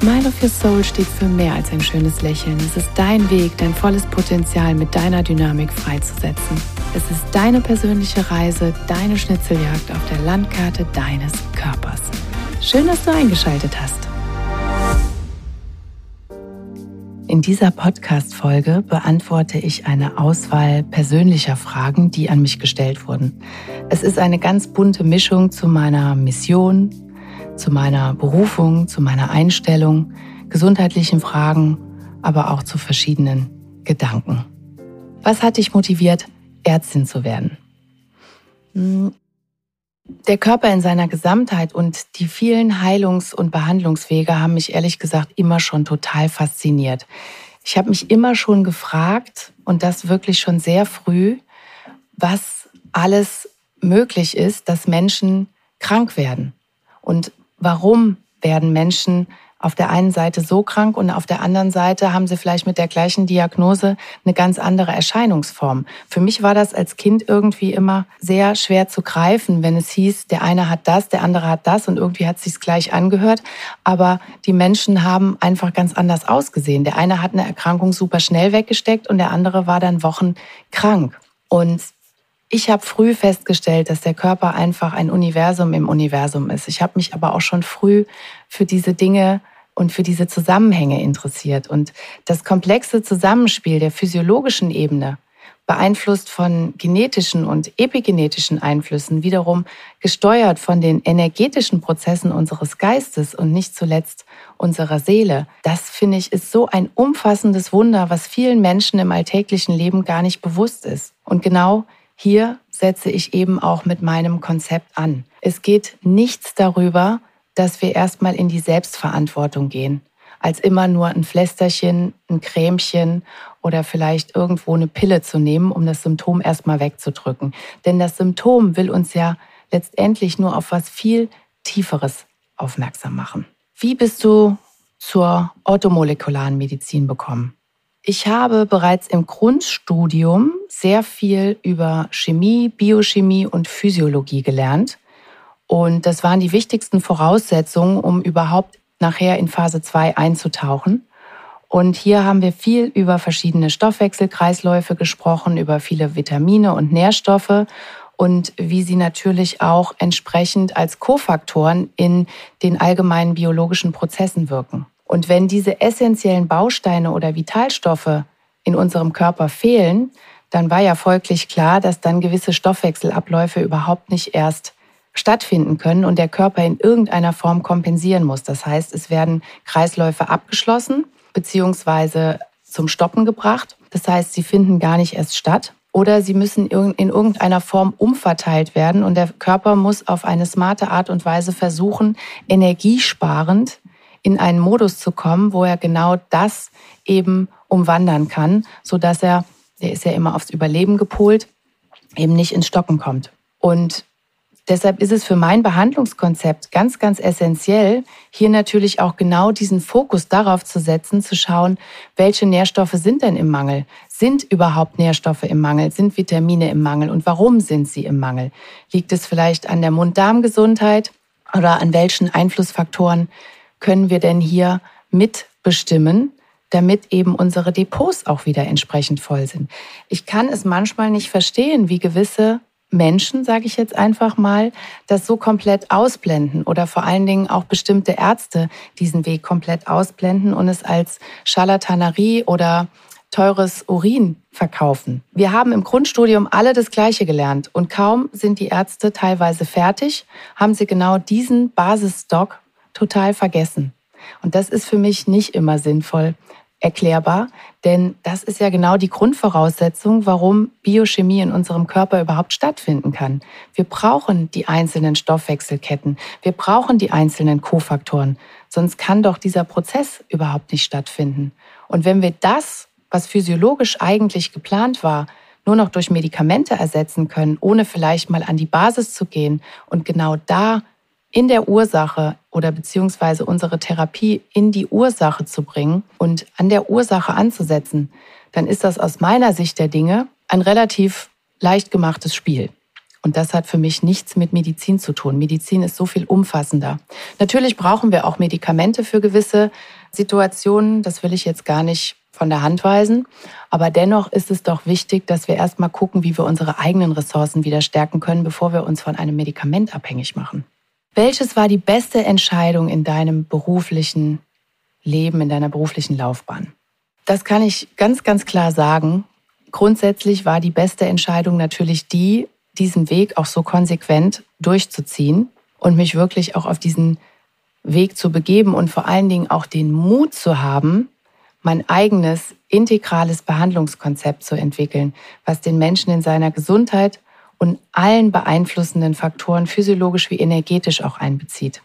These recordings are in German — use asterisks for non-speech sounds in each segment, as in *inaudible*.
Smile of Your Soul steht für mehr als ein schönes Lächeln. Es ist dein Weg, dein volles Potenzial mit deiner Dynamik freizusetzen. Es ist deine persönliche Reise, deine Schnitzeljagd auf der Landkarte deines Körpers. Schön, dass du eingeschaltet hast. In dieser Podcast-Folge beantworte ich eine Auswahl persönlicher Fragen, die an mich gestellt wurden. Es ist eine ganz bunte Mischung zu meiner Mission, zu meiner Berufung, zu meiner Einstellung, gesundheitlichen Fragen, aber auch zu verschiedenen Gedanken. Was hat dich motiviert, Ärztin zu werden? Hm, der Körper in seiner Gesamtheit und die vielen Heilungs- und Behandlungswege haben mich ehrlich gesagt immer schon total fasziniert. Ich habe mich immer schon gefragt, und das wirklich schon sehr früh, was alles möglich ist, dass Menschen krank werden und warum werden Menschen auf der einen Seite so krank und auf der anderen Seite haben sie vielleicht mit der gleichen Diagnose eine ganz andere Erscheinungsform. Für mich war das als Kind irgendwie immer sehr schwer zu greifen, wenn es hieß, der eine hat das, der andere hat das und irgendwie hat es sich gleich angehört. Aber die Menschen haben einfach ganz anders ausgesehen. Der eine hat eine Erkrankung super schnell weggesteckt und der andere war dann Wochen krank. Und ich habe früh festgestellt, dass der Körper einfach ein Universum im Universum ist. Ich habe mich aber auch schon früh für diese Dinge und für diese Zusammenhänge interessiert. Und das komplexe Zusammenspiel der physiologischen Ebene, beeinflusst von genetischen und epigenetischen Einflüssen, wiederum gesteuert von den energetischen Prozessen unseres Geistes und nicht zuletzt unserer Seele. Das finde ich ist so ein umfassendes Wunder, was vielen Menschen im alltäglichen Leben gar nicht bewusst ist. Und genau hier setze ich eben auch mit meinem Konzept an. Es geht nichts darüber, dass wir erstmal in die Selbstverantwortung gehen, als immer nur ein Flästerchen, ein Cremchen oder vielleicht irgendwo eine Pille zu nehmen, um das Symptom erstmal wegzudrücken. Denn das Symptom will uns ja letztendlich nur auf was viel Tieferes aufmerksam machen. Wie bist du zur orthomolekularen Medizin bekommen? Ich habe bereits im Grundstudium sehr viel über Chemie, Biochemie und Physiologie gelernt. Und das waren die wichtigsten Voraussetzungen, um überhaupt nachher in Phase 2 einzutauchen. Und hier haben wir viel über verschiedene Stoffwechselkreisläufe gesprochen, über viele Vitamine und Nährstoffe und wie sie natürlich auch entsprechend als Kofaktoren in den allgemeinen biologischen Prozessen wirken. Und wenn diese essentiellen Bausteine oder Vitalstoffe in unserem Körper fehlen, dann war ja folglich klar, dass dann gewisse Stoffwechselabläufe überhaupt nicht erst stattfinden können und der Körper in irgendeiner Form kompensieren muss. Das heißt, es werden Kreisläufe abgeschlossen beziehungsweise zum Stoppen gebracht. Das heißt, sie finden gar nicht erst statt oder sie müssen in irgendeiner Form umverteilt werden und der Körper muss auf eine smarte Art und Weise versuchen, energiesparend in einen Modus zu kommen, wo er genau das eben umwandern kann, so dass er, der ist ja immer aufs Überleben gepolt, eben nicht ins Stocken kommt. Und deshalb ist es für mein Behandlungskonzept ganz, ganz essentiell, hier natürlich auch genau diesen Fokus darauf zu setzen, zu schauen, welche Nährstoffe sind denn im Mangel? Sind überhaupt Nährstoffe im Mangel? Sind Vitamine im Mangel? Und warum sind sie im Mangel? Liegt es vielleicht an der Mund-Darm-Gesundheit oder an welchen Einflussfaktoren können wir denn hier mitbestimmen, damit eben unsere Depots auch wieder entsprechend voll sind. Ich kann es manchmal nicht verstehen, wie gewisse Menschen, sage ich jetzt einfach mal, das so komplett ausblenden oder vor allen Dingen auch bestimmte Ärzte diesen Weg komplett ausblenden und es als Charlatanerie oder teures Urin verkaufen. Wir haben im Grundstudium alle das Gleiche gelernt und kaum sind die Ärzte teilweise fertig, haben sie genau diesen Basisstock total vergessen. Und das ist für mich nicht immer sinnvoll erklärbar, denn das ist ja genau die Grundvoraussetzung, warum Biochemie in unserem Körper überhaupt stattfinden kann. Wir brauchen die einzelnen Stoffwechselketten, wir brauchen die einzelnen Kofaktoren, sonst kann doch dieser Prozess überhaupt nicht stattfinden. Und wenn wir das, was physiologisch eigentlich geplant war, nur noch durch Medikamente ersetzen können, ohne vielleicht mal an die Basis zu gehen und genau da in der Ursache oder beziehungsweise unsere Therapie in die Ursache zu bringen und an der Ursache anzusetzen, dann ist das aus meiner Sicht der Dinge ein relativ leicht gemachtes Spiel. Und das hat für mich nichts mit Medizin zu tun. Medizin ist so viel umfassender. Natürlich brauchen wir auch Medikamente für gewisse Situationen. Das will ich jetzt gar nicht von der Hand weisen. Aber dennoch ist es doch wichtig, dass wir erstmal gucken, wie wir unsere eigenen Ressourcen wieder stärken können, bevor wir uns von einem Medikament abhängig machen. Welches war die beste Entscheidung in deinem beruflichen Leben, in deiner beruflichen Laufbahn? Das kann ich ganz, ganz klar sagen. Grundsätzlich war die beste Entscheidung natürlich die, diesen Weg auch so konsequent durchzuziehen und mich wirklich auch auf diesen Weg zu begeben und vor allen Dingen auch den Mut zu haben, mein eigenes integrales Behandlungskonzept zu entwickeln, was den Menschen in seiner Gesundheit und allen beeinflussenden Faktoren physiologisch wie energetisch auch einbezieht.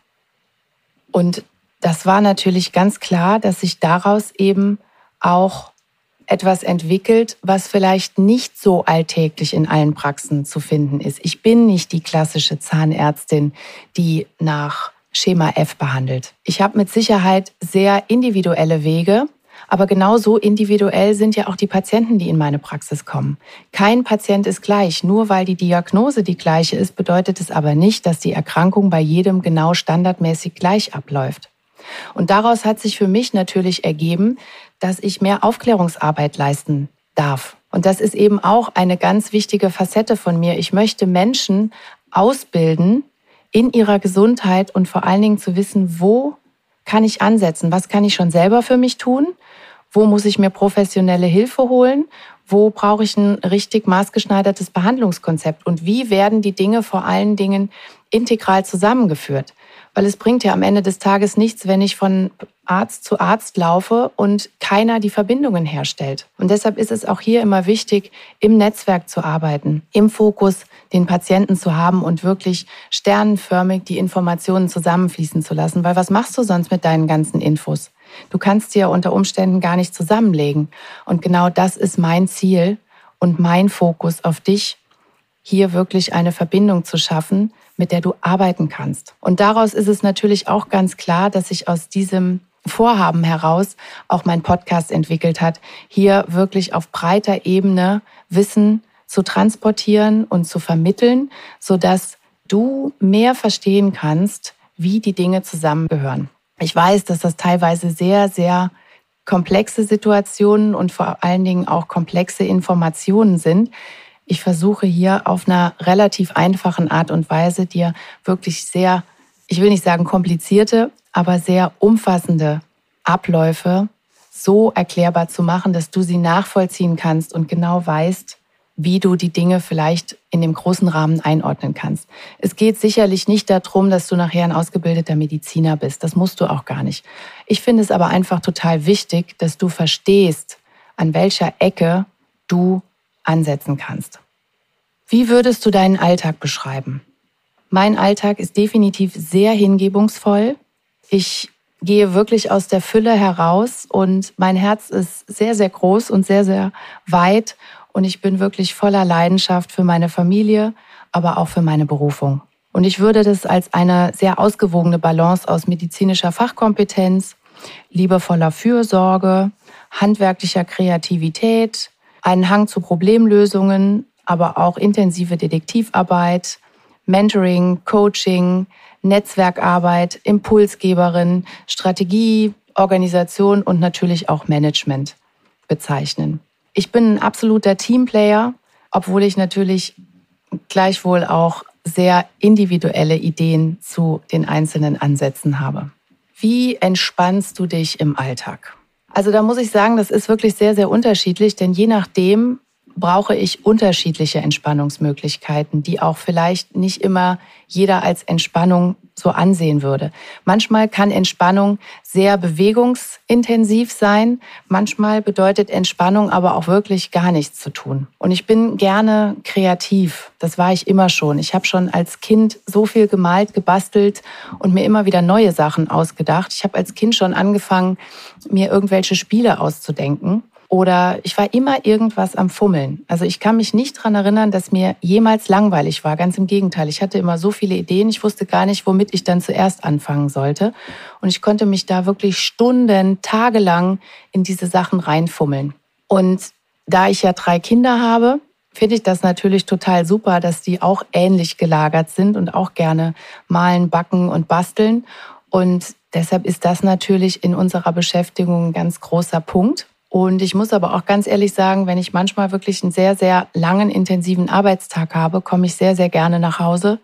Und das war natürlich ganz klar, dass sich daraus eben auch etwas entwickelt, was vielleicht nicht so alltäglich in allen Praxen zu finden ist. Ich bin nicht die klassische Zahnärztin, die nach Schema F behandelt. Ich habe mit Sicherheit sehr individuelle Wege, aber genauso individuell sind ja auch die Patienten, die in meine Praxis kommen. Kein Patient ist gleich. Nur weil die Diagnose die gleiche ist, bedeutet es aber nicht, dass die Erkrankung bei jedem genau standardmäßig gleich abläuft. Und daraus hat sich für mich natürlich ergeben, dass ich mehr Aufklärungsarbeit leisten darf. Und das ist eben auch eine ganz wichtige Facette von mir. Ich möchte Menschen ausbilden in ihrer Gesundheit und vor allen Dingen zu wissen, wo kann ich ansetzen? Was kann ich schon selber für mich tun? Wo muss ich mir professionelle Hilfe holen? Wo brauche ich ein richtig maßgeschneidertes Behandlungskonzept? Und wie werden die Dinge vor allen Dingen integral zusammengeführt? Weil es bringt ja am Ende des Tages nichts, wenn ich von Arzt zu Arzt laufe und keiner die Verbindungen herstellt. Und deshalb ist es auch hier immer wichtig, im Netzwerk zu arbeiten, im Fokus den Patienten zu haben und wirklich sternenförmig die Informationen zusammenfließen zu lassen. Weil was machst du sonst mit deinen ganzen Infos? Du kannst ja unter Umständen gar nicht zusammenlegen. Und genau das ist mein Ziel und mein Fokus auf dich, hier wirklich eine Verbindung zu schaffen, mit der du arbeiten kannst. Und daraus ist es natürlich auch ganz klar, dass sich aus diesem Vorhaben heraus auch mein Podcast entwickelt hat, hier wirklich auf breiter Ebene Wissen zu transportieren und zu vermitteln, sodass du mehr verstehen kannst, wie die Dinge zusammengehören. Ich weiß, dass das teilweise sehr, sehr komplexe Situationen und vor allen Dingen auch komplexe Informationen sind. Ich versuche hier auf einer relativ einfachen Art und Weise dir wirklich sehr, ich will nicht sagen komplizierte, aber sehr umfassende Abläufe so erklärbar zu machen, dass du sie nachvollziehen kannst und genau weißt, wie du die Dinge vielleicht in dem großen Rahmen einordnen kannst. Es geht sicherlich nicht darum, dass du nachher ein ausgebildeter Mediziner bist. Das musst du auch gar nicht. Ich finde es aber einfach total wichtig, dass du verstehst, an welcher Ecke du ansetzen kannst. Wie würdest du deinen Alltag beschreiben? Mein Alltag ist definitiv sehr hingebungsvoll. Ich gehe wirklich aus der Fülle heraus und mein Herz ist sehr, sehr groß und sehr, sehr weit und ich bin wirklich voller Leidenschaft für meine Familie, aber auch für meine Berufung. Und ich würde das als eine sehr ausgewogene Balance aus medizinischer Fachkompetenz, liebevoller Fürsorge, handwerklicher Kreativität, einen Hang zu Problemlösungen, aber auch intensive Detektivarbeit, Mentoring, Coaching, Netzwerkarbeit, Impulsgeberin, Strategie, Organisation und natürlich auch Management bezeichnen. Ich bin ein absoluter Teamplayer, obwohl ich natürlich gleichwohl auch sehr individuelle Ideen zu den einzelnen Ansätzen habe. Wie entspannst du dich im Alltag? Also da muss ich sagen, das ist wirklich sehr, sehr unterschiedlich, denn je nachdem, brauche ich unterschiedliche Entspannungsmöglichkeiten, die auch vielleicht nicht immer jeder als Entspannung so ansehen würde. Manchmal kann Entspannung sehr bewegungsintensiv sein. Manchmal bedeutet Entspannung aber auch wirklich gar nichts zu tun. Und ich bin gerne kreativ. Das war ich immer schon. Ich habe schon als Kind so viel gemalt, gebastelt und mir immer wieder neue Sachen ausgedacht. Ich habe als Kind schon angefangen, mir irgendwelche Spiele auszudenken. Oder ich war immer irgendwas am Fummeln. Also ich kann mich nicht dran erinnern, dass mir jemals langweilig war. Ganz im Gegenteil. Ich hatte immer so viele Ideen. Ich wusste gar nicht, womit ich dann zuerst anfangen sollte. Und ich konnte mich da wirklich Stunden, tagelang in diese Sachen reinfummeln. Und da ich ja drei Kinder habe, finde ich das natürlich total super, dass die auch ähnlich gelagert sind und auch gerne malen, backen und basteln. Und deshalb ist das natürlich in unserer Beschäftigung ein ganz großer Punkt. Und ich muss aber auch ganz ehrlich sagen, wenn ich manchmal wirklich einen sehr, sehr langen, intensiven Arbeitstag habe, komme ich sehr, sehr gerne nach Hause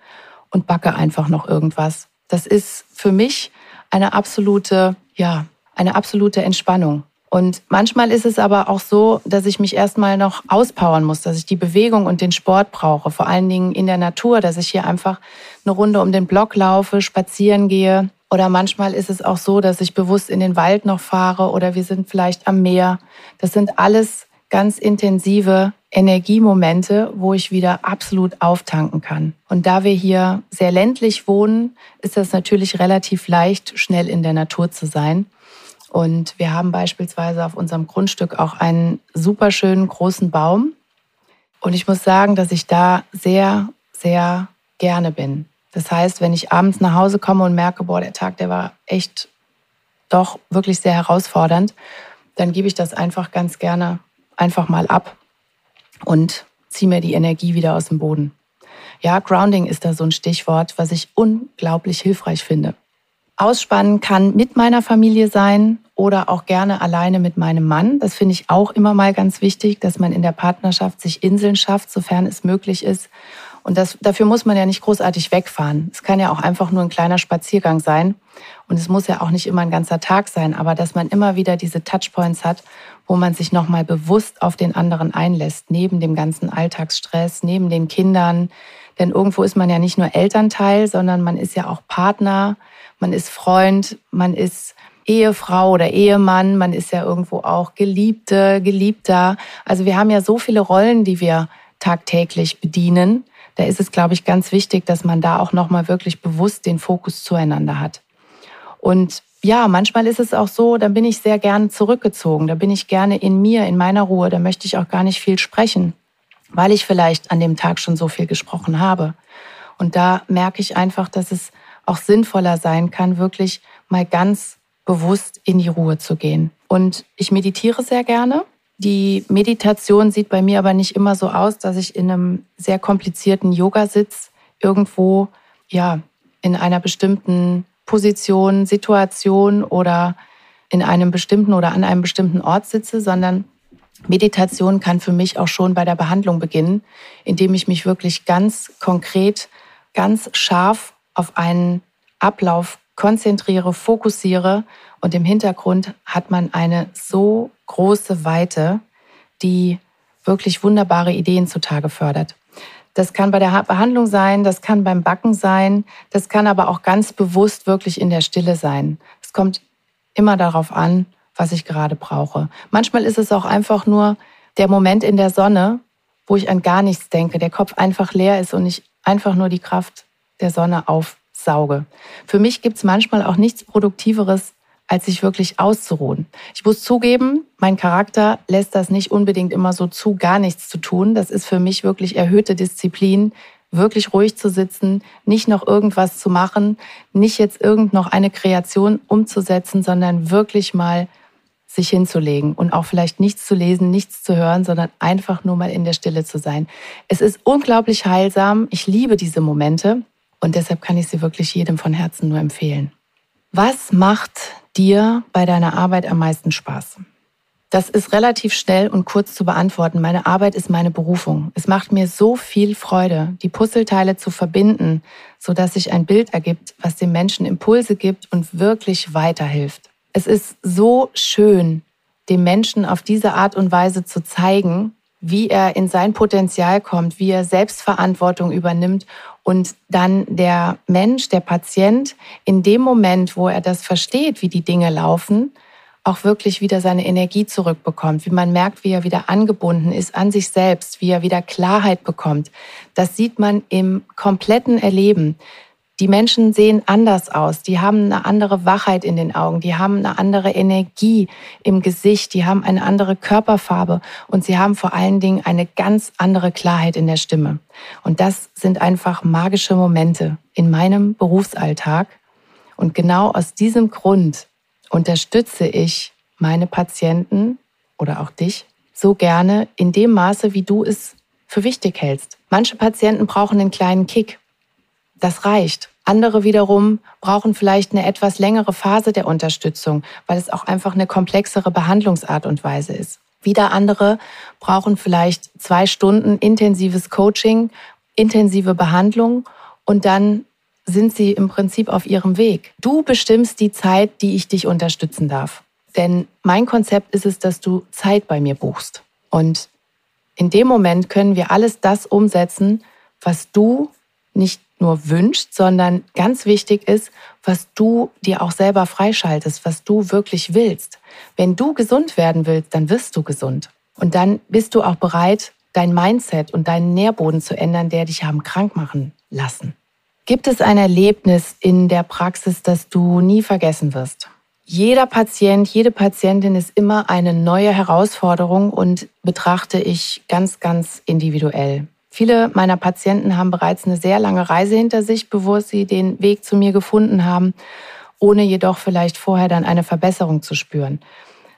und backe einfach noch irgendwas. Das ist für mich eine absolute, ja, eine absolute Entspannung. Und manchmal ist es aber auch so, dass ich mich erstmal noch auspowern muss, dass ich die Bewegung und den Sport brauche, vor allen Dingen in der Natur, dass ich hier einfach eine Runde um den Block laufe, spazieren gehe, oder manchmal ist es auch so, dass ich bewusst in den Wald noch fahre oder wir sind vielleicht am Meer. Das sind alles ganz intensive Energiemomente, wo ich wieder absolut auftanken kann. Und da wir hier sehr ländlich wohnen, ist das natürlich relativ leicht, schnell in der Natur zu sein. Und wir haben beispielsweise auf unserem Grundstück auch einen super schönen großen Baum. Und ich muss sagen, dass ich da sehr, sehr gerne bin. Das heißt, wenn ich abends nach Hause komme und merke, boah, der Tag, der war echt doch wirklich sehr herausfordernd, dann gebe ich das einfach ganz gerne einfach mal ab und ziehe mir die Energie wieder aus dem Boden. Ja, Grounding ist da so ein Stichwort, was ich unglaublich hilfreich finde. Ausspannen kann mit meiner Familie sein oder auch gerne alleine mit meinem Mann. Das finde ich auch immer mal ganz wichtig, dass man in der Partnerschaft sich Inseln schafft, sofern es möglich ist und das, dafür muss man ja nicht großartig wegfahren. Es kann ja auch einfach nur ein kleiner Spaziergang sein. Und es muss ja auch nicht immer ein ganzer Tag sein, aber dass man immer wieder diese Touchpoints hat, wo man sich nochmal bewusst auf den anderen einlässt, neben dem ganzen Alltagsstress, neben den Kindern. Denn irgendwo ist man ja nicht nur Elternteil, sondern man ist ja auch Partner, man ist Freund, man ist Ehefrau oder Ehemann, man ist ja irgendwo auch Geliebte, Geliebter. Also wir haben ja so viele Rollen, die wir tagtäglich bedienen da ist es, glaube ich, ganz wichtig, dass man da auch nochmal wirklich bewusst den Fokus zueinander hat. Und ja, manchmal ist es auch so, dann bin ich sehr gerne zurückgezogen, da bin ich gerne in mir, in meiner Ruhe, da möchte ich auch gar nicht viel sprechen, weil ich vielleicht an dem Tag schon so viel gesprochen habe. Und da merke ich einfach, dass es auch sinnvoller sein kann, wirklich mal ganz bewusst in die Ruhe zu gehen. Und ich meditiere sehr gerne. Die Meditation sieht bei mir aber nicht immer so aus, dass ich in einem sehr komplizierten Yoga-Sitz irgendwo, ja, in einer bestimmten Position, Situation oder in einem bestimmten oder an einem bestimmten Ort sitze, sondern Meditation kann für mich auch schon bei der Behandlung beginnen, indem ich mich wirklich ganz konkret, ganz scharf auf einen Ablauf konzentriere, fokussiere und im Hintergrund hat man eine so große Weite, die wirklich wunderbare Ideen zutage fördert. Das kann bei der Behandlung sein, das kann beim Backen sein, das kann aber auch ganz bewusst wirklich in der Stille sein. Es kommt immer darauf an, was ich gerade brauche. Manchmal ist es auch einfach nur der Moment in der Sonne, wo ich an gar nichts denke, der Kopf einfach leer ist und ich einfach nur die Kraft der Sonne aufsauge. Für mich gibt es manchmal auch nichts Produktiveres, als sich wirklich auszuruhen. Ich muss zugeben, mein Charakter lässt das nicht unbedingt immer so zu, gar nichts zu tun. Das ist für mich wirklich erhöhte Disziplin, wirklich ruhig zu sitzen, nicht noch irgendwas zu machen, nicht jetzt irgend noch eine Kreation umzusetzen, sondern wirklich mal sich hinzulegen und auch vielleicht nichts zu lesen, nichts zu hören, sondern einfach nur mal in der Stille zu sein. Es ist unglaublich heilsam. Ich liebe diese Momente und deshalb kann ich sie wirklich jedem von Herzen nur empfehlen. Was macht dir bei deiner Arbeit am meisten Spaß? Das ist relativ schnell und kurz zu beantworten. Meine Arbeit ist meine Berufung. Es macht mir so viel Freude, die Puzzleteile zu verbinden, so dass sich ein Bild ergibt, was dem Menschen Impulse gibt und wirklich weiterhilft. Es ist so schön, dem Menschen auf diese Art und Weise zu zeigen, wie er in sein Potenzial kommt, wie er Selbstverantwortung übernimmt und dann der Mensch, der Patient, in dem Moment, wo er das versteht, wie die Dinge laufen, auch wirklich wieder seine Energie zurückbekommt, wie man merkt, wie er wieder angebunden ist an sich selbst, wie er wieder Klarheit bekommt. Das sieht man im kompletten Erleben. Die Menschen sehen anders aus, die haben eine andere Wachheit in den Augen, die haben eine andere Energie im Gesicht, die haben eine andere Körperfarbe und sie haben vor allen Dingen eine ganz andere Klarheit in der Stimme. Und das sind einfach magische Momente in meinem Berufsalltag. Und genau aus diesem Grund unterstütze ich meine Patienten oder auch dich so gerne in dem Maße, wie du es für wichtig hältst. Manche Patienten brauchen einen kleinen Kick. Das reicht. Andere wiederum brauchen vielleicht eine etwas längere Phase der Unterstützung, weil es auch einfach eine komplexere Behandlungsart und Weise ist. Wieder andere brauchen vielleicht zwei Stunden intensives Coaching, intensive Behandlung und dann sind sie im Prinzip auf ihrem Weg. Du bestimmst die Zeit, die ich dich unterstützen darf. Denn mein Konzept ist es, dass du Zeit bei mir buchst. Und in dem Moment können wir alles das umsetzen, was du nicht nur wünschst, sondern ganz wichtig ist, was du dir auch selber freischaltest, was du wirklich willst. Wenn du gesund werden willst, dann wirst du gesund. Und dann bist du auch bereit, dein Mindset und deinen Nährboden zu ändern, der dich haben krank machen lassen. Gibt es ein Erlebnis in der Praxis, das du nie vergessen wirst? Jeder Patient, jede Patientin ist immer eine neue Herausforderung und betrachte ich ganz, ganz individuell. Viele meiner Patienten haben bereits eine sehr lange Reise hinter sich, bevor sie den Weg zu mir gefunden haben, ohne jedoch vielleicht vorher dann eine Verbesserung zu spüren.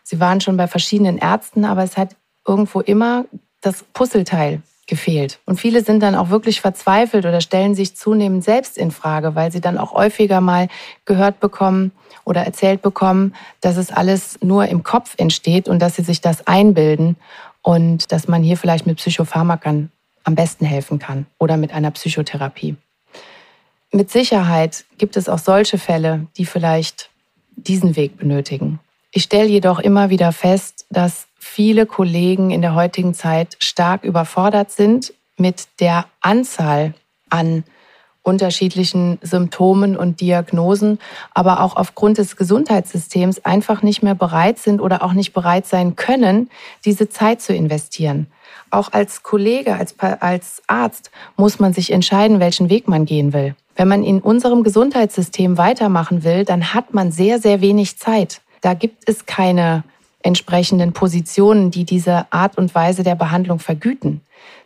Sie waren schon bei verschiedenen Ärzten, aber es hat irgendwo immer das Puzzleteil gefehlt. Und viele sind dann auch wirklich verzweifelt oder stellen sich zunehmend selbst in Frage, weil sie dann auch häufiger mal gehört bekommen oder erzählt bekommen, dass es alles nur im Kopf entsteht und dass sie sich das einbilden und dass man hier vielleicht mit Psychopharmakern am besten helfen kann oder mit einer Psychotherapie. Mit Sicherheit gibt es auch solche Fälle, die vielleicht diesen Weg benötigen. Ich stelle jedoch immer wieder fest, dass viele Kollegen in der heutigen Zeit stark überfordert sind mit der Anzahl an unterschiedlichen Symptomen und Diagnosen, aber auch aufgrund des Gesundheitssystems einfach nicht mehr bereit sind oder auch nicht bereit sein können, diese Zeit zu investieren. Auch als Kollege, als, als Arzt muss man sich entscheiden, welchen Weg man gehen will. Wenn man in unserem Gesundheitssystem weitermachen will, dann hat man sehr, sehr wenig Zeit. Da gibt es keine entsprechenden Positionen, die diese Art und Weise der Behandlung vergüten.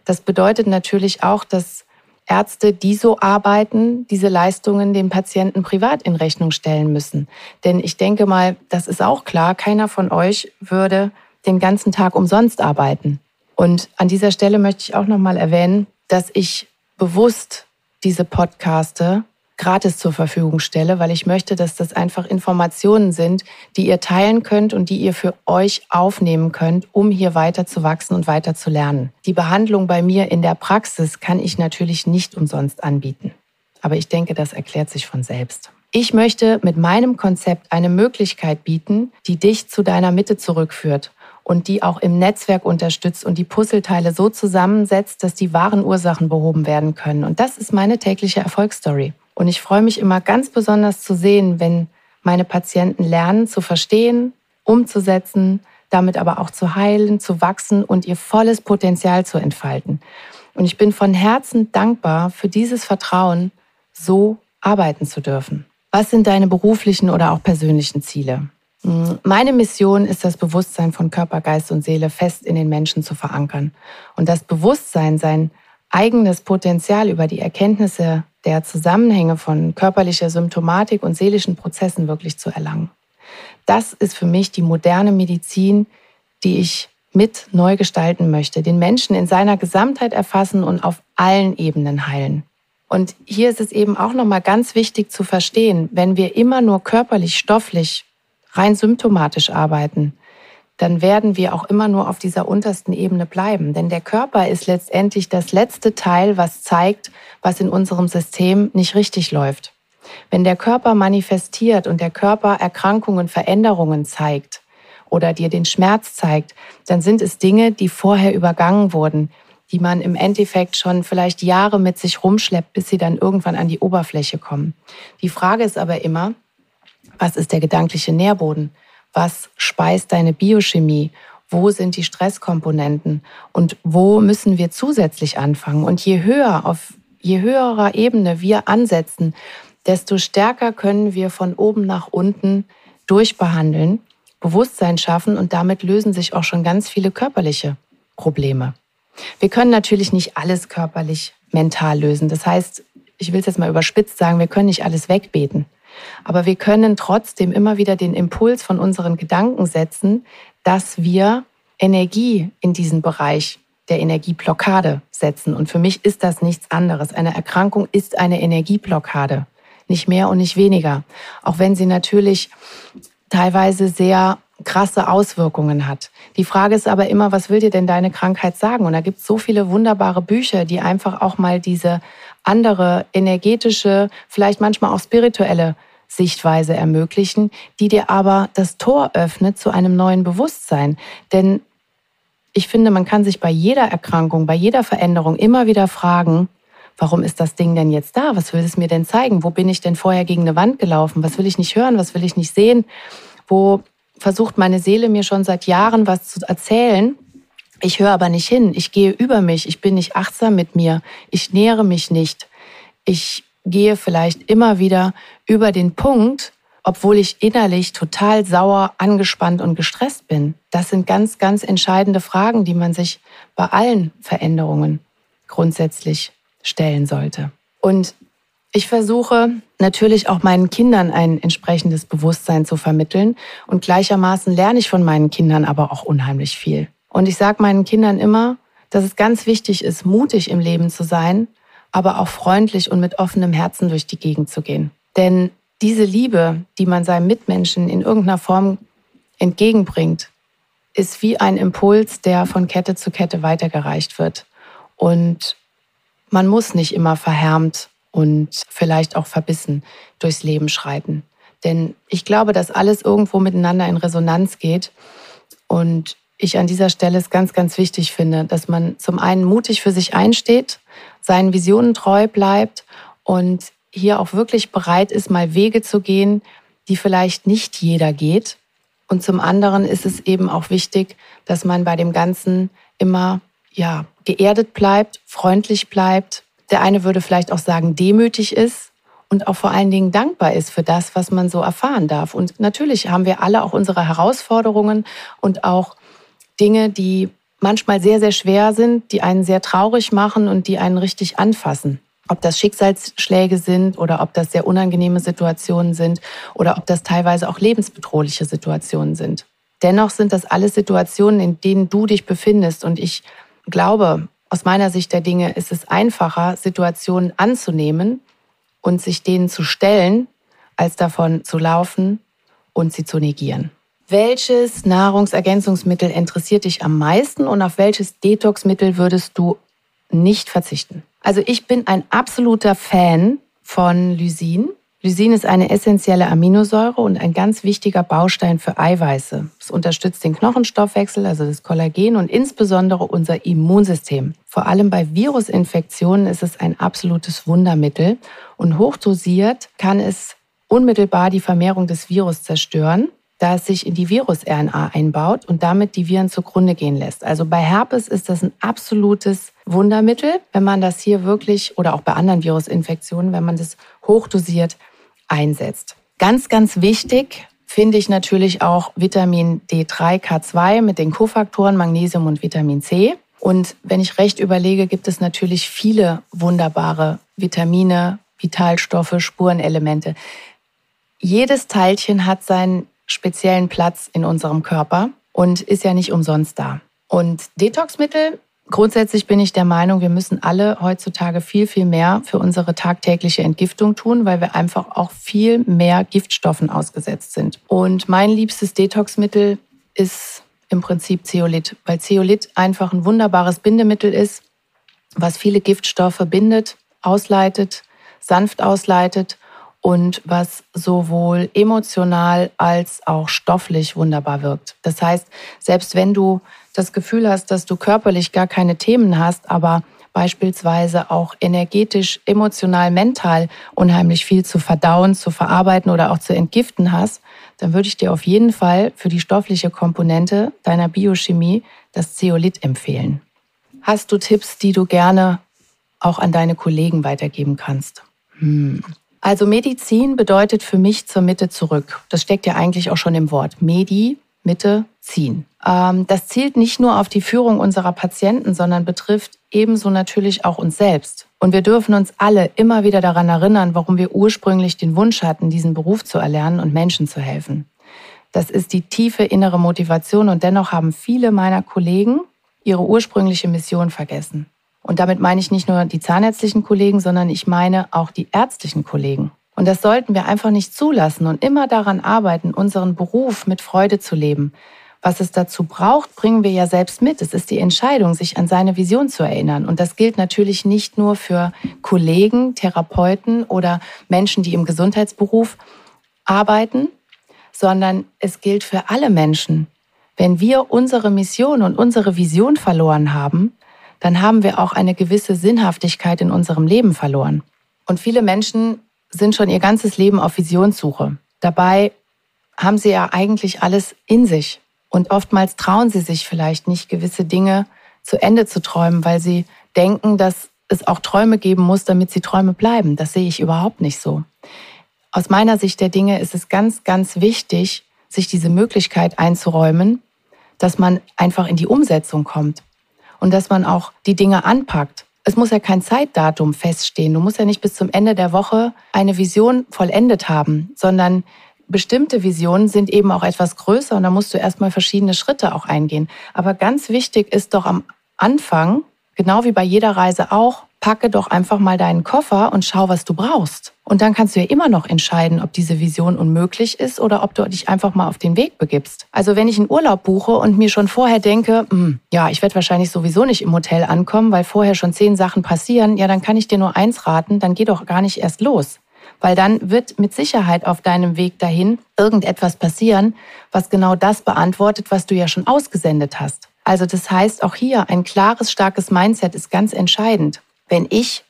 Das bedeutet natürlich auch, dass Ärzte, die so arbeiten, diese Leistungen den Patienten privat in Rechnung stellen müssen. Denn ich denke mal, das ist auch klar, keiner von euch würde den ganzen Tag umsonst arbeiten. Und an dieser Stelle möchte ich auch nochmal erwähnen, dass ich bewusst diese Podcaste gratis zur Verfügung stelle, weil ich möchte, dass das einfach Informationen sind, die ihr teilen könnt und die ihr für euch aufnehmen könnt, um hier weiter zu wachsen und weiter zu lernen. Die Behandlung bei mir in der Praxis kann ich natürlich nicht umsonst anbieten. Aber ich denke, das erklärt sich von selbst. Ich möchte mit meinem Konzept eine Möglichkeit bieten, die dich zu deiner Mitte zurückführt und die auch im Netzwerk unterstützt und die Puzzleteile so zusammensetzt, dass die wahren Ursachen behoben werden können. Und das ist meine tägliche Erfolgsstory. Und ich freue mich immer ganz besonders zu sehen, wenn meine Patienten lernen zu verstehen, umzusetzen, damit aber auch zu heilen, zu wachsen und ihr volles Potenzial zu entfalten. Und ich bin von Herzen dankbar für dieses Vertrauen, so arbeiten zu dürfen. Was sind deine beruflichen oder auch persönlichen Ziele? Meine Mission ist das Bewusstsein von Körper, Geist und Seele fest in den Menschen zu verankern. Und das Bewusstsein, sein eigenes Potenzial über die Erkenntnisse der Zusammenhänge von körperlicher Symptomatik und seelischen Prozessen wirklich zu erlangen. Das ist für mich die moderne Medizin, die ich mit neu gestalten möchte, den Menschen in seiner Gesamtheit erfassen und auf allen Ebenen heilen. Und hier ist es eben auch nochmal ganz wichtig zu verstehen, wenn wir immer nur körperlich, stofflich, rein symptomatisch arbeiten, dann werden wir auch immer nur auf dieser untersten Ebene bleiben. Denn der Körper ist letztendlich das letzte Teil, was zeigt, was in unserem System nicht richtig läuft. Wenn der Körper manifestiert und der Körper Erkrankungen, Veränderungen zeigt oder dir den Schmerz zeigt, dann sind es Dinge, die vorher übergangen wurden, die man im Endeffekt schon vielleicht Jahre mit sich rumschleppt, bis sie dann irgendwann an die Oberfläche kommen. Die Frage ist aber immer, was ist der gedankliche Nährboden? was speist deine Biochemie, wo sind die Stresskomponenten und wo müssen wir zusätzlich anfangen. Und je höher auf je höherer Ebene wir ansetzen, desto stärker können wir von oben nach unten durchbehandeln, Bewusstsein schaffen und damit lösen sich auch schon ganz viele körperliche Probleme. Wir können natürlich nicht alles körperlich mental lösen. Das heißt, ich will es jetzt mal überspitzt sagen, wir können nicht alles wegbeten. Aber wir können trotzdem immer wieder den Impuls von unseren Gedanken setzen, dass wir Energie in diesen Bereich der Energieblockade setzen. Und für mich ist das nichts anderes. Eine Erkrankung ist eine Energieblockade. Nicht mehr und nicht weniger. Auch wenn sie natürlich teilweise sehr krasse Auswirkungen hat. Die Frage ist aber immer, was will dir denn deine Krankheit sagen? Und da gibt es so viele wunderbare Bücher, die einfach auch mal diese andere energetische, vielleicht manchmal auch spirituelle Sichtweise ermöglichen, die dir aber das Tor öffnet zu einem neuen Bewusstsein. Denn ich finde, man kann sich bei jeder Erkrankung, bei jeder Veränderung immer wieder fragen, warum ist das Ding denn jetzt da? Was will es mir denn zeigen? Wo bin ich denn vorher gegen eine Wand gelaufen? Was will ich nicht hören? Was will ich nicht sehen? Wo versucht meine Seele mir schon seit Jahren was zu erzählen? Ich höre aber nicht hin. Ich gehe über mich. Ich bin nicht achtsam mit mir. Ich nähere mich nicht. Ich gehe vielleicht immer wieder über den Punkt, obwohl ich innerlich total sauer, angespannt und gestresst bin. Das sind ganz, ganz entscheidende Fragen, die man sich bei allen Veränderungen grundsätzlich stellen sollte. Und ich versuche natürlich auch meinen Kindern ein entsprechendes Bewusstsein zu vermitteln und gleichermaßen lerne ich von meinen Kindern aber auch unheimlich viel. Und ich sage meinen Kindern immer, dass es ganz wichtig ist, mutig im Leben zu sein, aber auch freundlich und mit offenem Herzen durch die Gegend zu gehen. Denn diese Liebe, die man seinem Mitmenschen in irgendeiner Form entgegenbringt, ist wie ein Impuls, der von Kette zu Kette weitergereicht wird. Und man muss nicht immer verhärmt und vielleicht auch verbissen durchs Leben schreiten. Denn ich glaube, dass alles irgendwo miteinander in Resonanz geht. Und ich an dieser Stelle es ganz, ganz wichtig finde, dass man zum einen mutig für sich einsteht, seinen Visionen treu bleibt und hier auch wirklich bereit ist, mal Wege zu gehen, die vielleicht nicht jeder geht. Und zum anderen ist es eben auch wichtig, dass man bei dem Ganzen immer ja, geerdet bleibt, freundlich bleibt. Der eine würde vielleicht auch sagen, demütig ist und auch vor allen Dingen dankbar ist für das, was man so erfahren darf. Und natürlich haben wir alle auch unsere Herausforderungen und auch Dinge, die manchmal sehr, sehr schwer sind, die einen sehr traurig machen und die einen richtig anfassen. Ob das Schicksalsschläge sind oder ob das sehr unangenehme Situationen sind oder ob das teilweise auch lebensbedrohliche Situationen sind. Dennoch sind das alles Situationen, in denen du dich befindest. Und ich glaube, aus meiner Sicht der Dinge ist es einfacher, Situationen anzunehmen und sich denen zu stellen, als davon zu laufen und sie zu negieren. Welches Nahrungsergänzungsmittel interessiert dich am meisten und auf welches Detoxmittel würdest du nicht verzichten? Also ich bin ein absoluter Fan von Lysin. Lysin ist eine essentielle Aminosäure und ein ganz wichtiger Baustein für Eiweiße. Es unterstützt den Knochenstoffwechsel, also das Kollagen und insbesondere unser Immunsystem. Vor allem bei Virusinfektionen ist es ein absolutes Wundermittel und hochdosiert kann es unmittelbar die Vermehrung des Virus zerstören da es sich in die Virus-RNA einbaut und damit die Viren zugrunde gehen lässt. Also bei Herpes ist das ein absolutes Wundermittel, wenn man das hier wirklich oder auch bei anderen Virusinfektionen, wenn man das hochdosiert einsetzt. Ganz, ganz wichtig finde ich natürlich auch Vitamin D3, K2 mit den Kofaktoren Magnesium und Vitamin C. Und wenn ich recht überlege, gibt es natürlich viele wunderbare Vitamine, Vitalstoffe, Spurenelemente. Jedes Teilchen hat seinen speziellen Platz in unserem Körper und ist ja nicht umsonst da. Und Detoxmittel, grundsätzlich bin ich der Meinung, wir müssen alle heutzutage viel, viel mehr für unsere tagtägliche Entgiftung tun, weil wir einfach auch viel mehr Giftstoffen ausgesetzt sind. Und mein liebstes Detoxmittel ist im Prinzip Zeolit, weil Zeolit einfach ein wunderbares Bindemittel ist, was viele Giftstoffe bindet, ausleitet, sanft ausleitet und was sowohl emotional als auch stofflich wunderbar wirkt. Das heißt, selbst wenn du das Gefühl hast, dass du körperlich gar keine Themen hast, aber beispielsweise auch energetisch, emotional, mental unheimlich viel zu verdauen, zu verarbeiten oder auch zu entgiften hast, dann würde ich dir auf jeden Fall für die stoffliche Komponente deiner Biochemie das Zeolit empfehlen. Hast du Tipps, die du gerne auch an deine Kollegen weitergeben kannst. Hm. Also Medizin bedeutet für mich zur Mitte zurück. Das steckt ja eigentlich auch schon im Wort. Medi, Mitte, ziehen. Ähm, das zielt nicht nur auf die Führung unserer Patienten, sondern betrifft ebenso natürlich auch uns selbst. Und wir dürfen uns alle immer wieder daran erinnern, warum wir ursprünglich den Wunsch hatten, diesen Beruf zu erlernen und Menschen zu helfen. Das ist die tiefe innere Motivation und dennoch haben viele meiner Kollegen ihre ursprüngliche Mission vergessen. Und damit meine ich nicht nur die zahnärztlichen Kollegen, sondern ich meine auch die ärztlichen Kollegen. Und das sollten wir einfach nicht zulassen und immer daran arbeiten, unseren Beruf mit Freude zu leben. Was es dazu braucht, bringen wir ja selbst mit. Es ist die Entscheidung, sich an seine Vision zu erinnern. Und das gilt natürlich nicht nur für Kollegen, Therapeuten oder Menschen, die im Gesundheitsberuf arbeiten, sondern es gilt für alle Menschen. Wenn wir unsere Mission und unsere Vision verloren haben, dann haben wir auch eine gewisse Sinnhaftigkeit in unserem Leben verloren. Und viele Menschen sind schon ihr ganzes Leben auf Visionssuche. Dabei haben sie ja eigentlich alles in sich. Und oftmals trauen sie sich vielleicht nicht, gewisse Dinge zu Ende zu träumen, weil sie denken, dass es auch Träume geben muss, damit sie Träume bleiben. Das sehe ich überhaupt nicht so. Aus meiner Sicht der Dinge ist es ganz, ganz wichtig, sich diese Möglichkeit einzuräumen, dass man einfach in die Umsetzung kommt und dass man auch die Dinge anpackt. Es muss ja kein Zeitdatum feststehen. Du musst ja nicht bis zum Ende der Woche eine Vision vollendet haben, sondern bestimmte Visionen sind eben auch etwas größer und da musst du erstmal verschiedene Schritte auch eingehen. Aber ganz wichtig ist doch am Anfang, genau wie bei jeder Reise auch, packe doch einfach mal deinen Koffer und schau, was du brauchst. Und dann kannst du ja immer noch entscheiden, ob diese Vision unmöglich ist oder ob du dich einfach mal auf den Weg begibst. Also wenn ich einen Urlaub buche und mir schon vorher denke, hm, ja, ich werde wahrscheinlich sowieso nicht im Hotel ankommen, weil vorher schon zehn Sachen passieren, ja, dann kann ich dir nur eins raten, dann geh doch gar nicht erst los. Weil dann wird mit Sicherheit auf deinem Weg dahin irgendetwas passieren, was genau das beantwortet, was du ja schon ausgesendet hast. Also das heißt, auch hier ein klares, starkes Mindset ist ganz entscheidend. Wenn ich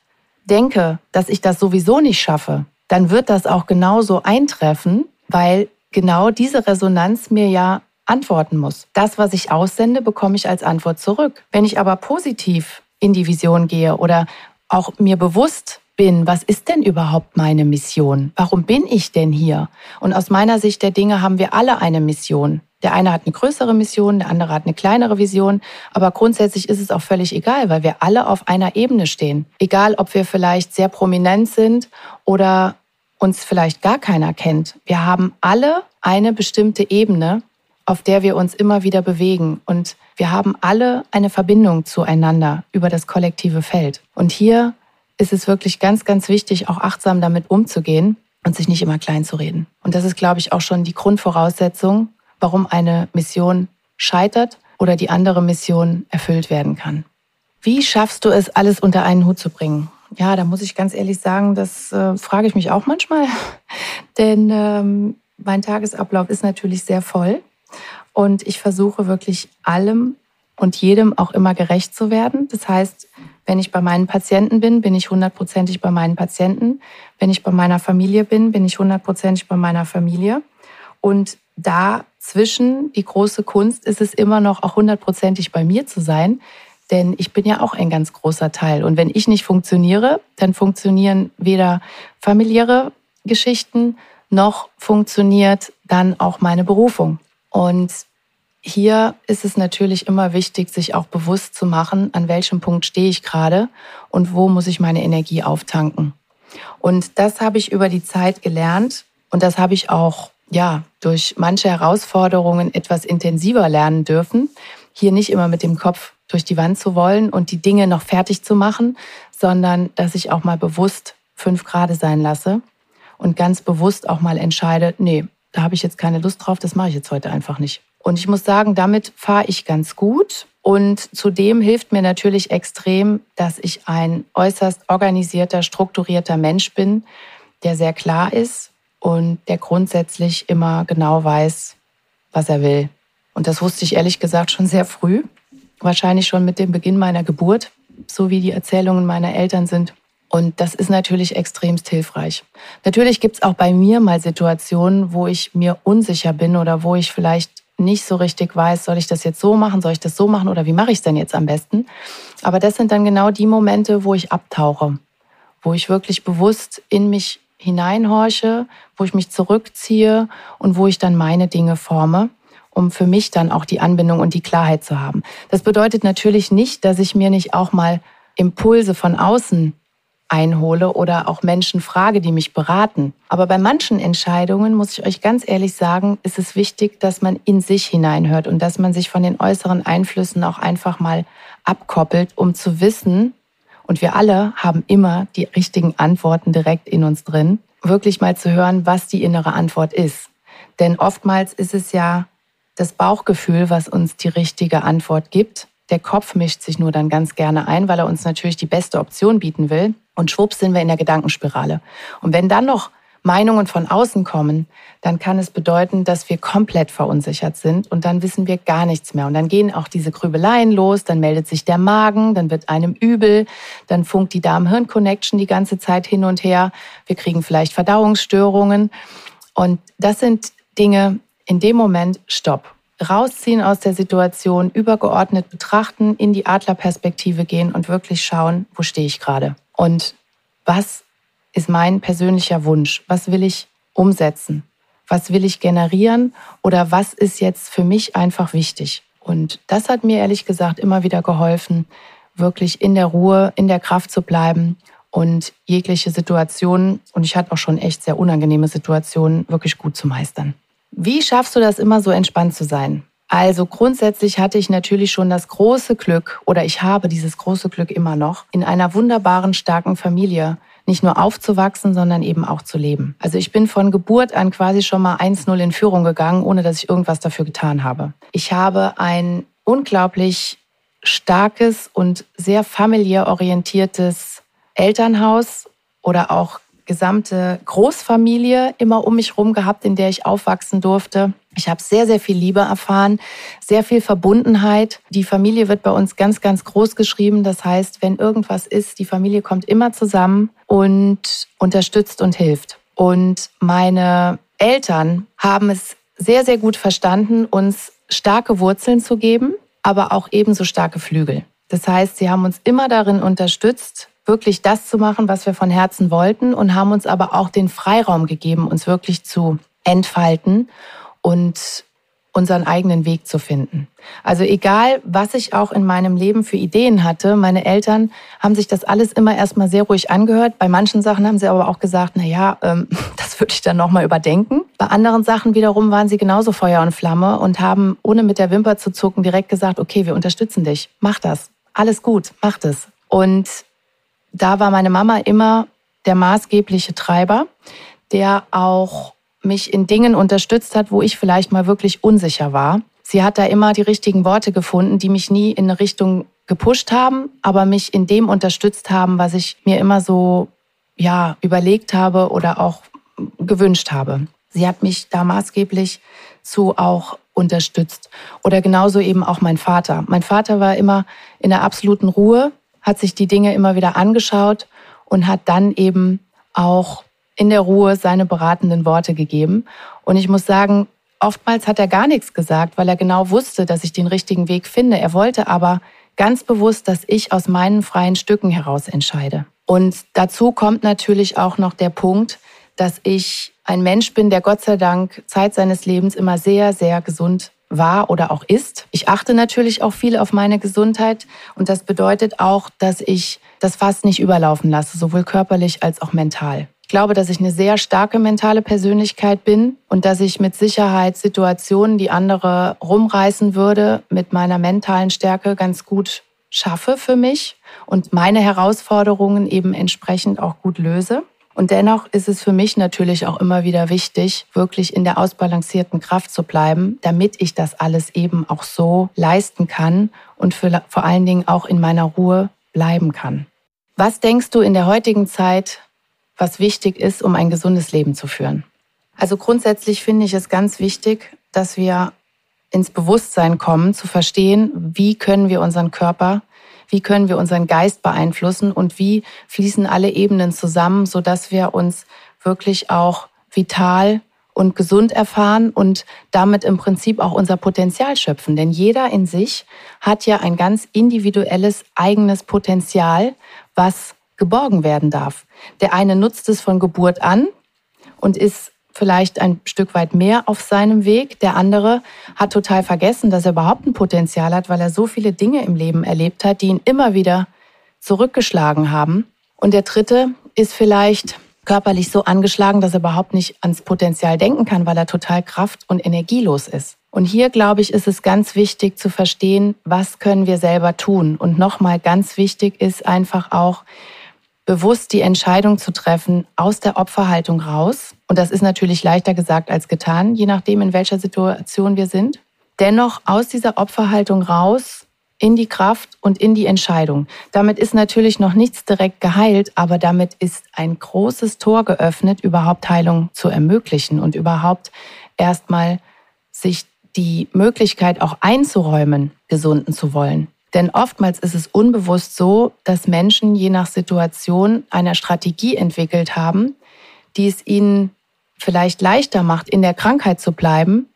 denke, dass ich das sowieso nicht schaffe, dann wird das auch genauso eintreffen, weil genau diese Resonanz mir ja antworten muss. Das, was ich aussende, bekomme ich als Antwort zurück. Wenn ich aber positiv in die Vision gehe oder auch mir bewusst bin, was ist denn überhaupt meine Mission? Warum bin ich denn hier? Und aus meiner Sicht der Dinge haben wir alle eine Mission. Der eine hat eine größere Mission, der andere hat eine kleinere Vision. Aber grundsätzlich ist es auch völlig egal, weil wir alle auf einer Ebene stehen. Egal, ob wir vielleicht sehr prominent sind oder uns vielleicht gar keiner kennt. Wir haben alle eine bestimmte Ebene, auf der wir uns immer wieder bewegen. Und wir haben alle eine Verbindung zueinander über das kollektive Feld. Und hier ist es wirklich ganz, ganz wichtig, auch achtsam damit umzugehen und sich nicht immer klein zu reden. Und das ist, glaube ich, auch schon die Grundvoraussetzung, warum eine Mission scheitert oder die andere Mission erfüllt werden kann. Wie schaffst du es, alles unter einen Hut zu bringen? Ja, da muss ich ganz ehrlich sagen, das äh, frage ich mich auch manchmal, *laughs* denn ähm, mein Tagesablauf ist natürlich sehr voll und ich versuche wirklich allem und jedem auch immer gerecht zu werden. Das heißt, wenn ich bei meinen Patienten bin, bin ich hundertprozentig bei meinen Patienten. Wenn ich bei meiner Familie bin, bin ich hundertprozentig bei meiner Familie. Und dazwischen, die große Kunst, ist es immer noch auch hundertprozentig bei mir zu sein. Denn ich bin ja auch ein ganz großer Teil. Und wenn ich nicht funktioniere, dann funktionieren weder familiäre Geschichten noch funktioniert dann auch meine Berufung. Und hier ist es natürlich immer wichtig, sich auch bewusst zu machen, an welchem Punkt stehe ich gerade und wo muss ich meine Energie auftanken. Und das habe ich über die Zeit gelernt und das habe ich auch ja, durch manche Herausforderungen etwas intensiver lernen dürfen, hier nicht immer mit dem Kopf durch die Wand zu wollen und die Dinge noch fertig zu machen, sondern dass ich auch mal bewusst fünf Grade sein lasse und ganz bewusst auch mal entscheide, nee, da habe ich jetzt keine Lust drauf, das mache ich jetzt heute einfach nicht. Und ich muss sagen, damit fahre ich ganz gut. Und zudem hilft mir natürlich extrem, dass ich ein äußerst organisierter, strukturierter Mensch bin, der sehr klar ist, und der grundsätzlich immer genau weiß, was er will. Und das wusste ich ehrlich gesagt schon sehr früh, wahrscheinlich schon mit dem Beginn meiner Geburt, so wie die Erzählungen meiner Eltern sind. Und das ist natürlich extremst hilfreich. Natürlich gibt es auch bei mir mal Situationen, wo ich mir unsicher bin oder wo ich vielleicht nicht so richtig weiß, soll ich das jetzt so machen, soll ich das so machen oder wie mache ich es denn jetzt am besten. Aber das sind dann genau die Momente, wo ich abtauche, wo ich wirklich bewusst in mich hineinhorche, wo ich mich zurückziehe und wo ich dann meine Dinge forme, um für mich dann auch die Anbindung und die Klarheit zu haben. Das bedeutet natürlich nicht, dass ich mir nicht auch mal Impulse von außen einhole oder auch Menschen frage, die mich beraten. Aber bei manchen Entscheidungen, muss ich euch ganz ehrlich sagen, ist es wichtig, dass man in sich hineinhört und dass man sich von den äußeren Einflüssen auch einfach mal abkoppelt, um zu wissen, und wir alle haben immer die richtigen Antworten direkt in uns drin, wirklich mal zu hören, was die innere Antwort ist. Denn oftmals ist es ja das Bauchgefühl, was uns die richtige Antwort gibt. Der Kopf mischt sich nur dann ganz gerne ein, weil er uns natürlich die beste Option bieten will. Und schwupps sind wir in der Gedankenspirale. Und wenn dann noch Meinungen von außen kommen, dann kann es bedeuten, dass wir komplett verunsichert sind und dann wissen wir gar nichts mehr. Und dann gehen auch diese Grübeleien los, dann meldet sich der Magen, dann wird einem übel, dann funkt die Darm-Hirn-Connection die ganze Zeit hin und her. Wir kriegen vielleicht Verdauungsstörungen. Und das sind Dinge, in dem Moment, stopp. Rausziehen aus der Situation, übergeordnet betrachten, in die Adlerperspektive gehen und wirklich schauen, wo stehe ich gerade. Und was ist mein persönlicher Wunsch? Was will ich umsetzen? Was will ich generieren? Oder was ist jetzt für mich einfach wichtig? Und das hat mir ehrlich gesagt immer wieder geholfen, wirklich in der Ruhe, in der Kraft zu bleiben und jegliche Situationen, und ich hatte auch schon echt sehr unangenehme Situationen, wirklich gut zu meistern. Wie schaffst du das immer so entspannt zu sein? Also grundsätzlich hatte ich natürlich schon das große Glück, oder ich habe dieses große Glück immer noch, in einer wunderbaren, starken Familie nicht nur aufzuwachsen, sondern eben auch zu leben. Also ich bin von Geburt an quasi schon mal 1-0 in Führung gegangen, ohne dass ich irgendwas dafür getan habe. Ich habe ein unglaublich starkes und sehr familiär orientiertes Elternhaus oder auch gesamte Großfamilie immer um mich herum gehabt, in der ich aufwachsen durfte. Ich habe sehr, sehr viel Liebe erfahren, sehr viel Verbundenheit. Die Familie wird bei uns ganz, ganz groß geschrieben. Das heißt, wenn irgendwas ist, die Familie kommt immer zusammen und unterstützt und hilft. Und meine Eltern haben es sehr, sehr gut verstanden, uns starke Wurzeln zu geben, aber auch ebenso starke Flügel. Das heißt, sie haben uns immer darin unterstützt, wirklich das zu machen, was wir von Herzen wollten und haben uns aber auch den Freiraum gegeben, uns wirklich zu entfalten und unseren eigenen Weg zu finden. Also egal, was ich auch in meinem Leben für Ideen hatte, meine Eltern haben sich das alles immer erstmal sehr ruhig angehört. Bei manchen Sachen haben sie aber auch gesagt, na ja, ähm, *laughs* das würde ich dann nochmal überdenken. Bei anderen Sachen wiederum waren sie genauso Feuer und Flamme und haben, ohne mit der Wimper zu zucken, direkt gesagt, okay, wir unterstützen dich, mach das, alles gut, mach das. Und da war meine Mama immer der maßgebliche Treiber, der auch mich in Dingen unterstützt hat, wo ich vielleicht mal wirklich unsicher war. Sie hat da immer die richtigen Worte gefunden, die mich nie in eine Richtung gepusht haben, aber mich in dem unterstützt haben, was ich mir immer so ja überlegt habe oder auch gewünscht habe. Sie hat mich da maßgeblich zu auch unterstützt oder genauso eben auch mein Vater. Mein Vater war immer in der absoluten Ruhe, hat sich die Dinge immer wieder angeschaut und hat dann eben auch in der Ruhe seine beratenden Worte gegeben. Und ich muss sagen, oftmals hat er gar nichts gesagt, weil er genau wusste, dass ich den richtigen Weg finde. Er wollte aber ganz bewusst, dass ich aus meinen freien Stücken heraus entscheide. Und dazu kommt natürlich auch noch der Punkt, dass ich ein Mensch bin, der Gott sei Dank Zeit seines Lebens immer sehr, sehr gesund war oder auch ist. Ich achte natürlich auch viel auf meine Gesundheit und das bedeutet auch, dass ich das fast nicht überlaufen lasse, sowohl körperlich als auch mental. Ich glaube, dass ich eine sehr starke mentale Persönlichkeit bin und dass ich mit Sicherheit Situationen, die andere rumreißen würde, mit meiner mentalen Stärke ganz gut schaffe für mich und meine Herausforderungen eben entsprechend auch gut löse. Und dennoch ist es für mich natürlich auch immer wieder wichtig, wirklich in der ausbalancierten Kraft zu bleiben, damit ich das alles eben auch so leisten kann und für, vor allen Dingen auch in meiner Ruhe bleiben kann. Was denkst du in der heutigen Zeit was wichtig ist, um ein gesundes Leben zu führen. Also grundsätzlich finde ich es ganz wichtig, dass wir ins Bewusstsein kommen, zu verstehen, wie können wir unseren Körper, wie können wir unseren Geist beeinflussen und wie fließen alle Ebenen zusammen, sodass wir uns wirklich auch vital und gesund erfahren und damit im Prinzip auch unser Potenzial schöpfen. Denn jeder in sich hat ja ein ganz individuelles eigenes Potenzial, was geborgen werden darf. Der eine nutzt es von Geburt an und ist vielleicht ein Stück weit mehr auf seinem Weg. Der andere hat total vergessen, dass er überhaupt ein Potenzial hat, weil er so viele Dinge im Leben erlebt hat, die ihn immer wieder zurückgeschlagen haben. Und der dritte ist vielleicht körperlich so angeschlagen, dass er überhaupt nicht ans Potenzial denken kann, weil er total kraft- und energielos ist. Und hier, glaube ich, ist es ganz wichtig zu verstehen, was können wir selber tun. Und nochmal ganz wichtig ist einfach auch, bewusst die Entscheidung zu treffen, aus der Opferhaltung raus. Und das ist natürlich leichter gesagt als getan, je nachdem, in welcher Situation wir sind. Dennoch aus dieser Opferhaltung raus in die Kraft und in die Entscheidung. Damit ist natürlich noch nichts direkt geheilt, aber damit ist ein großes Tor geöffnet, überhaupt Heilung zu ermöglichen und überhaupt erstmal sich die Möglichkeit auch einzuräumen, gesunden zu wollen. Denn oftmals ist es unbewusst so, dass Menschen je nach Situation eine Strategie entwickelt haben, die es ihnen vielleicht leichter macht, in der Krankheit zu bleiben,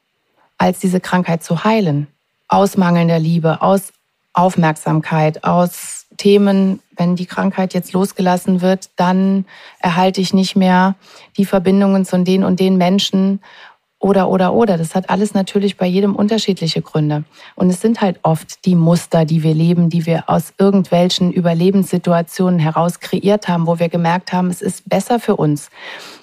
als diese Krankheit zu heilen. Aus mangelnder Liebe, aus Aufmerksamkeit, aus Themen, wenn die Krankheit jetzt losgelassen wird, dann erhalte ich nicht mehr die Verbindungen zu den und den Menschen oder, oder, oder. Das hat alles natürlich bei jedem unterschiedliche Gründe. Und es sind halt oft die Muster, die wir leben, die wir aus irgendwelchen Überlebenssituationen heraus kreiert haben, wo wir gemerkt haben, es ist besser für uns.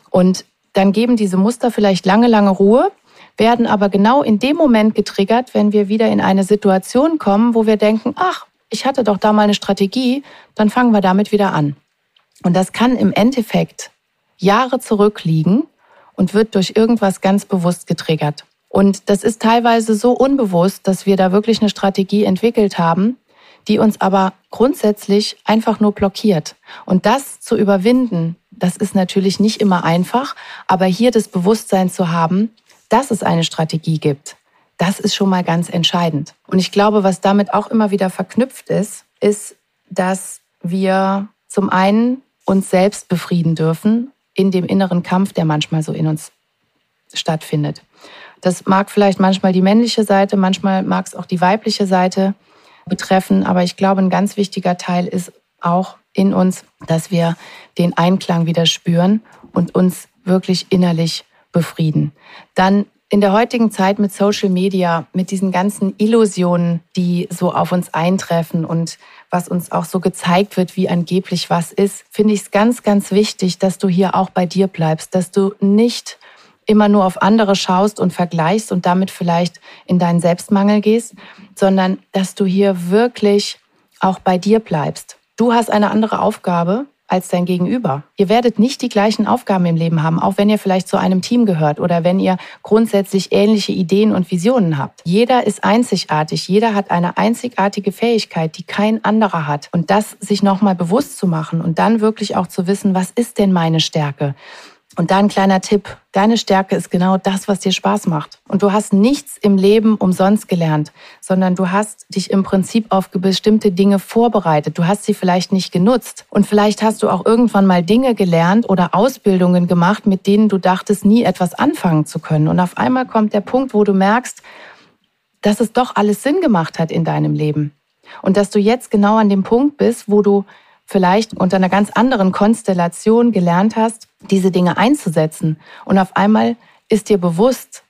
Und dann geben diese Muster vielleicht lange, lange Ruhe, werden aber genau in dem Moment getriggert, wenn wir wieder in eine Situation kommen, wo wir denken, ach, ich hatte doch da mal eine Strategie, dann fangen wir damit wieder an. Und das kann im Endeffekt Jahre zurückliegen und wird durch irgendwas ganz bewusst getriggert. Und das ist teilweise so unbewusst, dass wir da wirklich eine Strategie entwickelt haben, die uns aber grundsätzlich einfach nur blockiert. Und das zu überwinden, das ist natürlich nicht immer einfach, aber hier das Bewusstsein zu haben, dass es eine Strategie gibt, das ist schon mal ganz entscheidend. Und ich glaube, was damit auch immer wieder verknüpft ist, ist, dass wir zum einen uns selbst befrieden dürfen in dem inneren Kampf, der manchmal so in uns stattfindet. Das mag vielleicht manchmal die männliche Seite, manchmal mag es auch die weibliche Seite betreffen, aber ich glaube, ein ganz wichtiger Teil ist auch in uns, dass wir den Einklang wieder spüren und uns wirklich innerlich befrieden. Dann in der heutigen Zeit mit Social Media, mit diesen ganzen Illusionen, die so auf uns eintreffen und was uns auch so gezeigt wird, wie angeblich was ist, finde ich es ganz, ganz wichtig, dass du hier auch bei dir bleibst, dass du nicht immer nur auf andere schaust und vergleichst und damit vielleicht in deinen Selbstmangel gehst, sondern dass du hier wirklich auch bei dir bleibst. Du hast eine andere Aufgabe als dein Gegenüber. Ihr werdet nicht die gleichen Aufgaben im Leben haben, auch wenn ihr vielleicht zu einem Team gehört oder wenn ihr grundsätzlich ähnliche Ideen und Visionen habt. Jeder ist einzigartig, jeder hat eine einzigartige Fähigkeit, die kein anderer hat. Und das sich nochmal bewusst zu machen und dann wirklich auch zu wissen, was ist denn meine Stärke? Und da ein kleiner Tipp. Deine Stärke ist genau das, was dir Spaß macht. Und du hast nichts im Leben umsonst gelernt, sondern du hast dich im Prinzip auf bestimmte Dinge vorbereitet. Du hast sie vielleicht nicht genutzt. Und vielleicht hast du auch irgendwann mal Dinge gelernt oder Ausbildungen gemacht, mit denen du dachtest, nie etwas anfangen zu können. Und auf einmal kommt der Punkt, wo du merkst, dass es doch alles Sinn gemacht hat in deinem Leben. Und dass du jetzt genau an dem Punkt bist, wo du vielleicht unter einer ganz anderen Konstellation gelernt hast, diese Dinge einzusetzen. Und auf einmal ist dir bewusst,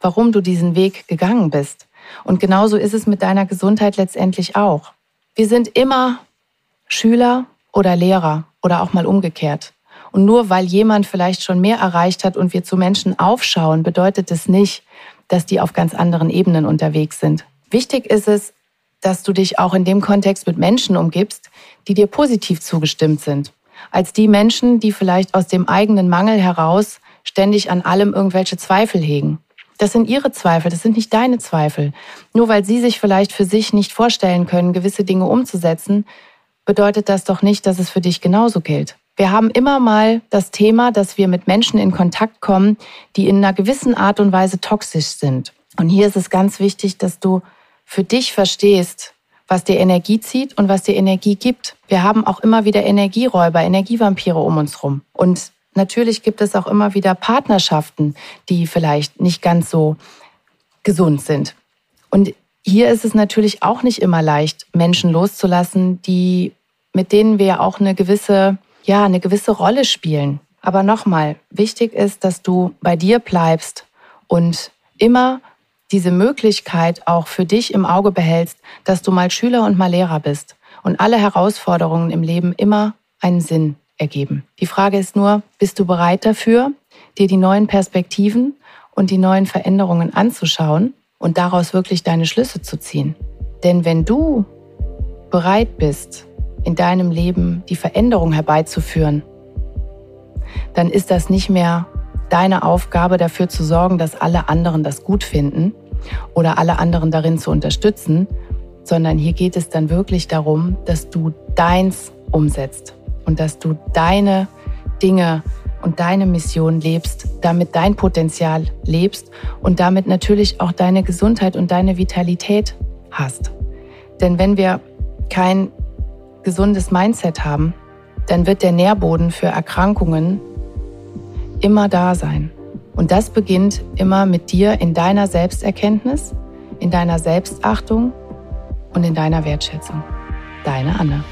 warum du diesen Weg gegangen bist. Und genauso ist es mit deiner Gesundheit letztendlich auch. Wir sind immer Schüler oder Lehrer oder auch mal umgekehrt. Und nur weil jemand vielleicht schon mehr erreicht hat und wir zu Menschen aufschauen, bedeutet es nicht, dass die auf ganz anderen Ebenen unterwegs sind. Wichtig ist es, dass du dich auch in dem Kontext mit Menschen umgibst, die dir positiv zugestimmt sind, als die Menschen, die vielleicht aus dem eigenen Mangel heraus ständig an allem irgendwelche Zweifel hegen. Das sind ihre Zweifel, das sind nicht deine Zweifel. Nur weil sie sich vielleicht für sich nicht vorstellen können, gewisse Dinge umzusetzen, bedeutet das doch nicht, dass es für dich genauso gilt. Wir haben immer mal das Thema, dass wir mit Menschen in Kontakt kommen, die in einer gewissen Art und Weise toxisch sind. Und hier ist es ganz wichtig, dass du für dich verstehst, was dir Energie zieht und was dir Energie gibt. Wir haben auch immer wieder Energieräuber, Energievampire um uns rum. Und natürlich gibt es auch immer wieder Partnerschaften, die vielleicht nicht ganz so gesund sind. Und hier ist es natürlich auch nicht immer leicht, Menschen loszulassen, die, mit denen wir auch eine gewisse, ja, eine gewisse Rolle spielen. Aber nochmal, wichtig ist, dass du bei dir bleibst und immer diese Möglichkeit auch für dich im Auge behältst, dass du mal Schüler und mal Lehrer bist und alle Herausforderungen im Leben immer einen Sinn ergeben. Die Frage ist nur, bist du bereit dafür, dir die neuen Perspektiven und die neuen Veränderungen anzuschauen und daraus wirklich deine Schlüsse zu ziehen? Denn wenn du bereit bist, in deinem Leben die Veränderung herbeizuführen, dann ist das nicht mehr deine Aufgabe, dafür zu sorgen, dass alle anderen das gut finden oder alle anderen darin zu unterstützen, sondern hier geht es dann wirklich darum, dass du deins umsetzt und dass du deine Dinge und deine Mission lebst, damit dein Potenzial lebst und damit natürlich auch deine Gesundheit und deine Vitalität hast. Denn wenn wir kein gesundes Mindset haben, dann wird der Nährboden für Erkrankungen immer da sein. Und das beginnt immer mit dir in deiner Selbsterkenntnis, in deiner Selbstachtung und in deiner Wertschätzung. Deine Anne.